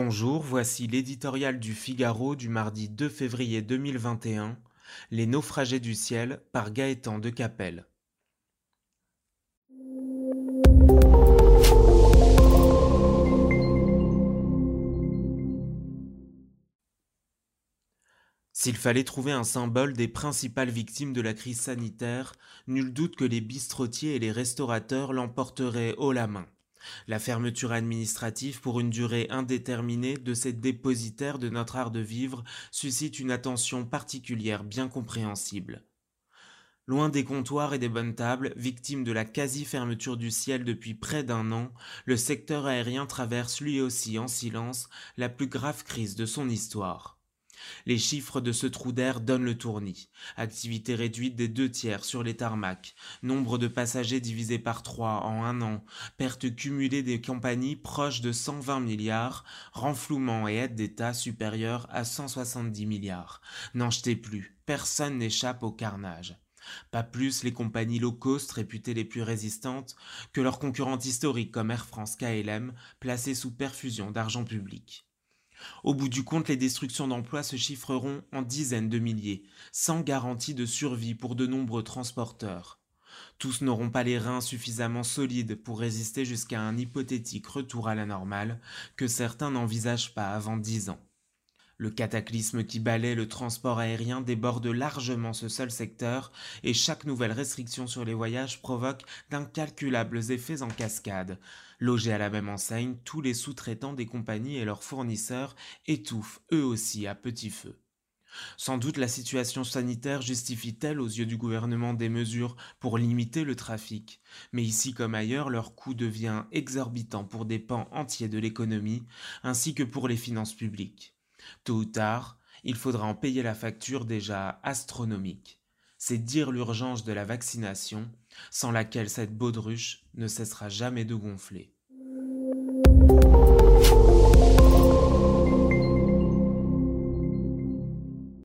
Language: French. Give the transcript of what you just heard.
Bonjour, voici l'éditorial du Figaro du mardi 2 février 2021, Les naufragés du ciel par Gaëtan de Capelle. S'il fallait trouver un symbole des principales victimes de la crise sanitaire, nul doute que les bistrotiers et les restaurateurs l'emporteraient haut la main. La fermeture administrative pour une durée indéterminée de ces dépositaires de notre art de vivre suscite une attention particulière bien compréhensible. Loin des comptoirs et des bonnes tables, victime de la quasi-fermeture du ciel depuis près d'un an, le secteur aérien traverse lui aussi en silence la plus grave crise de son histoire. Les chiffres de ce trou d'air donnent le tournis. Activité réduite des deux tiers sur les tarmacs, nombre de passagers divisé par trois en un an, perte cumulée des compagnies proches de 120 milliards, renflouement et aide d'État supérieure à 170 milliards. N'en jetez plus, personne n'échappe au carnage. Pas plus les compagnies low cost réputées les plus résistantes que leurs concurrentes historiques comme Air France KLM, placées sous perfusion d'argent public. Au bout du compte, les destructions d'emplois se chiffreront en dizaines de milliers, sans garantie de survie pour de nombreux transporteurs. Tous n'auront pas les reins suffisamment solides pour résister jusqu'à un hypothétique retour à la normale que certains n'envisagent pas avant dix ans. Le cataclysme qui balaie le transport aérien déborde largement ce seul secteur et chaque nouvelle restriction sur les voyages provoque d'incalculables effets en cascade. Logés à la même enseigne, tous les sous-traitants des compagnies et leurs fournisseurs étouffent eux aussi à petit feu. Sans doute la situation sanitaire justifie-t-elle aux yeux du gouvernement des mesures pour limiter le trafic, mais ici comme ailleurs leur coût devient exorbitant pour des pans entiers de l'économie ainsi que pour les finances publiques. Tôt ou tard, il faudra en payer la facture déjà astronomique. C'est dire l'urgence de la vaccination, sans laquelle cette baudruche ne cessera jamais de gonfler.